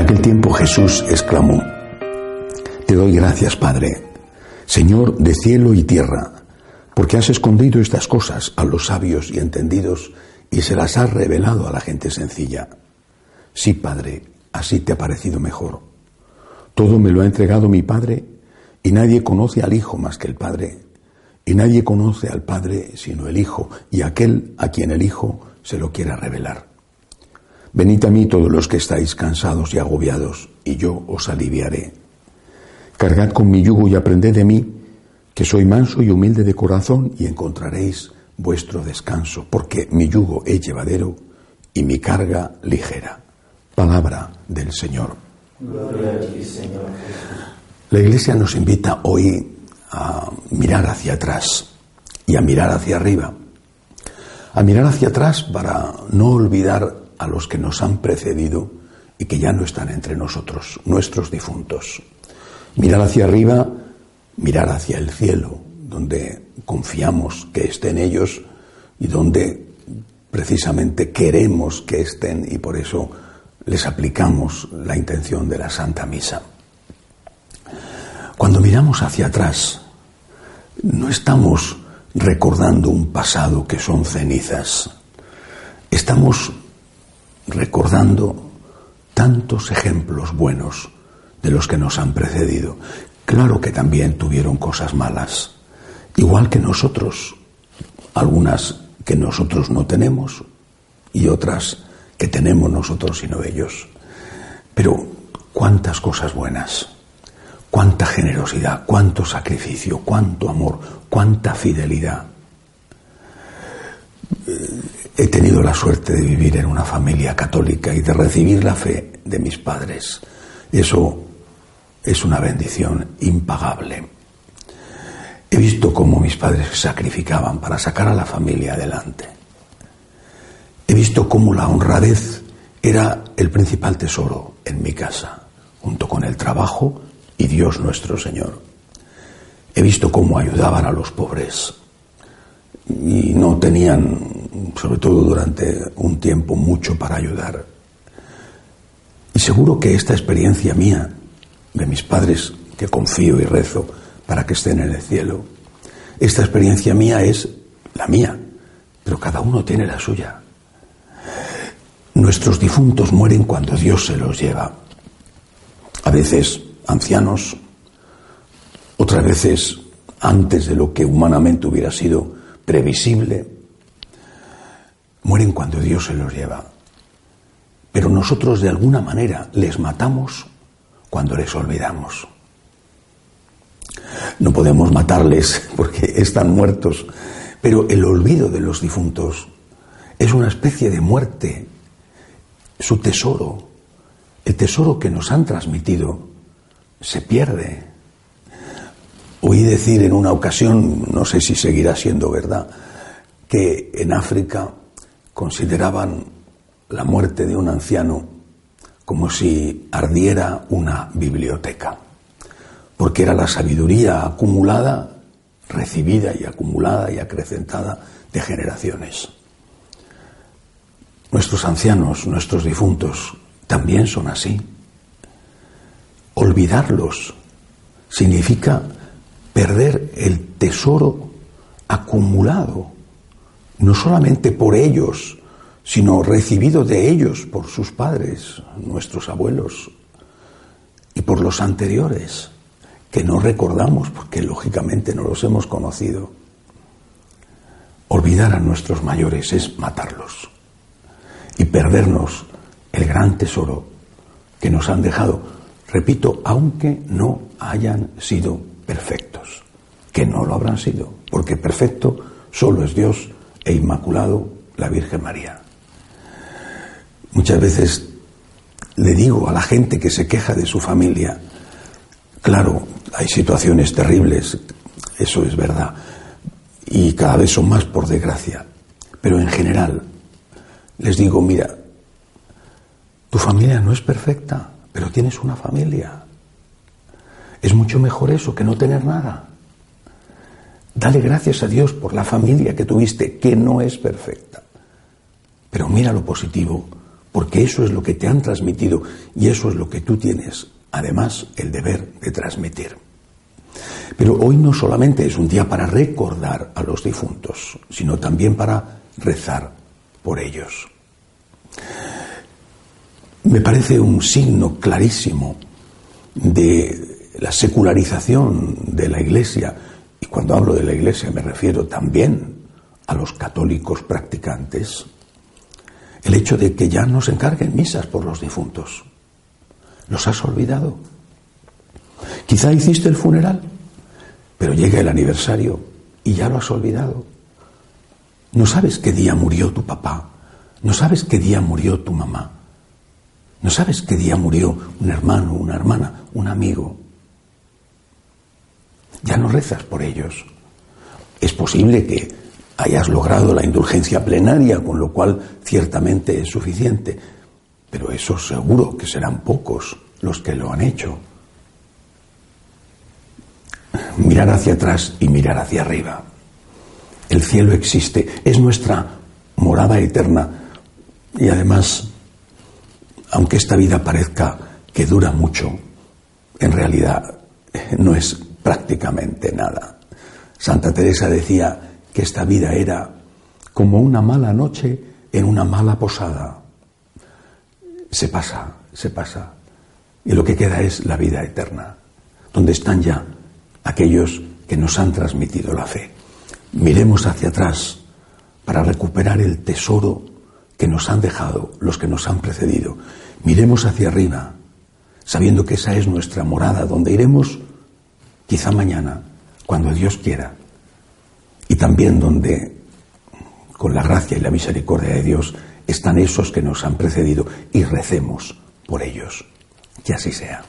aquel tiempo Jesús exclamó, Te doy gracias, Padre, Señor de cielo y tierra, porque has escondido estas cosas a los sabios y entendidos y se las has revelado a la gente sencilla. Sí, Padre, así te ha parecido mejor. Todo me lo ha entregado mi Padre y nadie conoce al Hijo más que el Padre. Y nadie conoce al Padre sino el Hijo y aquel a quien el Hijo se lo quiera revelar. Venid a mí todos los que estáis cansados y agobiados, y yo os aliviaré. Cargad con mi yugo y aprended de mí, que soy manso y humilde de corazón, y encontraréis vuestro descanso, porque mi yugo es llevadero y mi carga ligera. Palabra del Señor. Gloria a ti, Señor. La Iglesia nos invita hoy a mirar hacia atrás y a mirar hacia arriba. A mirar hacia atrás para no olvidar a los que nos han precedido y que ya no están entre nosotros, nuestros difuntos. Mirar hacia arriba, mirar hacia el cielo, donde confiamos que estén ellos y donde precisamente queremos que estén y por eso les aplicamos la intención de la Santa Misa. Cuando miramos hacia atrás, no estamos recordando un pasado que son cenizas, estamos recordando tantos ejemplos buenos de los que nos han precedido. Claro que también tuvieron cosas malas, igual que nosotros, algunas que nosotros no tenemos y otras que tenemos nosotros y no ellos. Pero cuántas cosas buenas, cuánta generosidad, cuánto sacrificio, cuánto amor, cuánta fidelidad. He tenido la suerte de vivir en una familia católica y de recibir la fe de mis padres. Eso es una bendición impagable. He visto cómo mis padres sacrificaban para sacar a la familia adelante. He visto cómo la honradez era el principal tesoro en mi casa, junto con el trabajo y Dios nuestro Señor. He visto cómo ayudaban a los pobres y no tenían sobre todo durante un tiempo, mucho para ayudar. Y seguro que esta experiencia mía, de mis padres, que confío y rezo para que estén en el cielo, esta experiencia mía es la mía, pero cada uno tiene la suya. Nuestros difuntos mueren cuando Dios se los lleva. A veces ancianos, otras veces antes de lo que humanamente hubiera sido previsible, mueren cuando Dios se los lleva. Pero nosotros de alguna manera les matamos cuando les olvidamos. No podemos matarles porque están muertos, pero el olvido de los difuntos es una especie de muerte. Su tesoro, el tesoro que nos han transmitido, se pierde. Oí decir en una ocasión, no sé si seguirá siendo verdad, que en África consideraban la muerte de un anciano como si ardiera una biblioteca, porque era la sabiduría acumulada, recibida y acumulada y acrecentada de generaciones. Nuestros ancianos, nuestros difuntos, también son así. Olvidarlos significa perder el tesoro acumulado no solamente por ellos, sino recibido de ellos por sus padres, nuestros abuelos, y por los anteriores, que no recordamos porque lógicamente no los hemos conocido. Olvidar a nuestros mayores es matarlos y perdernos el gran tesoro que nos han dejado, repito, aunque no hayan sido perfectos, que no lo habrán sido, porque perfecto solo es Dios e inmaculado la Virgen María. Muchas veces le digo a la gente que se queja de su familia, claro, hay situaciones terribles, eso es verdad, y cada vez son más por desgracia, pero en general les digo, mira, tu familia no es perfecta, pero tienes una familia. Es mucho mejor eso que no tener nada. Dale gracias a Dios por la familia que tuviste, que no es perfecta. Pero mira lo positivo, porque eso es lo que te han transmitido y eso es lo que tú tienes, además, el deber de transmitir. Pero hoy no solamente es un día para recordar a los difuntos, sino también para rezar por ellos. Me parece un signo clarísimo de la secularización de la Iglesia, cuando hablo de la Iglesia me refiero también a los católicos practicantes, el hecho de que ya no se encarguen misas por los difuntos. ¿Los has olvidado? Quizá hiciste el funeral, pero llega el aniversario y ya lo has olvidado. No sabes qué día murió tu papá, no sabes qué día murió tu mamá, no sabes qué día murió un hermano, una hermana, un amigo. Ya no rezas por ellos. Es posible que hayas logrado la indulgencia plenaria, con lo cual ciertamente es suficiente, pero eso seguro que serán pocos los que lo han hecho. Mirar hacia atrás y mirar hacia arriba. El cielo existe, es nuestra morada eterna y además, aunque esta vida parezca que dura mucho, en realidad no es prácticamente nada. Santa Teresa decía, que esta vida era como una mala noche en una mala posada. Se pasa, se pasa. Y lo que queda es la vida eterna, donde están ya aquellos que nos han transmitido la fe. Miremos hacia atrás para recuperar el tesoro que nos han dejado los que nos han precedido. Miremos hacia arriba, sabiendo que esa es nuestra morada, donde iremos quizá mañana, cuando Dios quiera y también donde, con la gracia y la misericordia de Dios, están esos que nos han precedido y recemos por ellos. Que así sea.